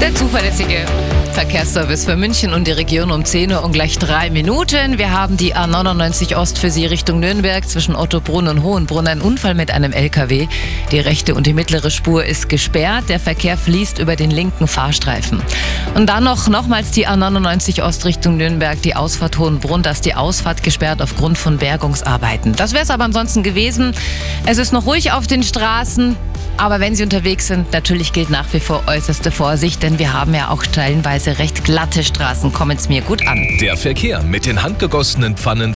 Der zuverlässige Verkehrsservice für München und die Region um 10 Uhr und gleich drei Minuten. Wir haben die A99 Ost für Sie Richtung Nürnberg zwischen Ottobrunn und Hohenbrunn. Ein Unfall mit einem LKW. Die rechte und die mittlere Spur ist gesperrt. Der Verkehr fließt über den linken Fahrstreifen. Und dann noch nochmals die A99 Ost Richtung Nürnberg, die Ausfahrt Hohenbrunn. Da ist die Ausfahrt gesperrt aufgrund von Bergungsarbeiten. Das wäre es aber ansonsten gewesen. Es ist noch ruhig auf den Straßen. Aber wenn Sie unterwegs sind, natürlich gilt nach wie vor äußerste Vorsicht, denn wir haben ja auch stellenweise recht glatte Straßen. Kommen es mir gut an. Der Verkehr mit den handgegossenen Pfannen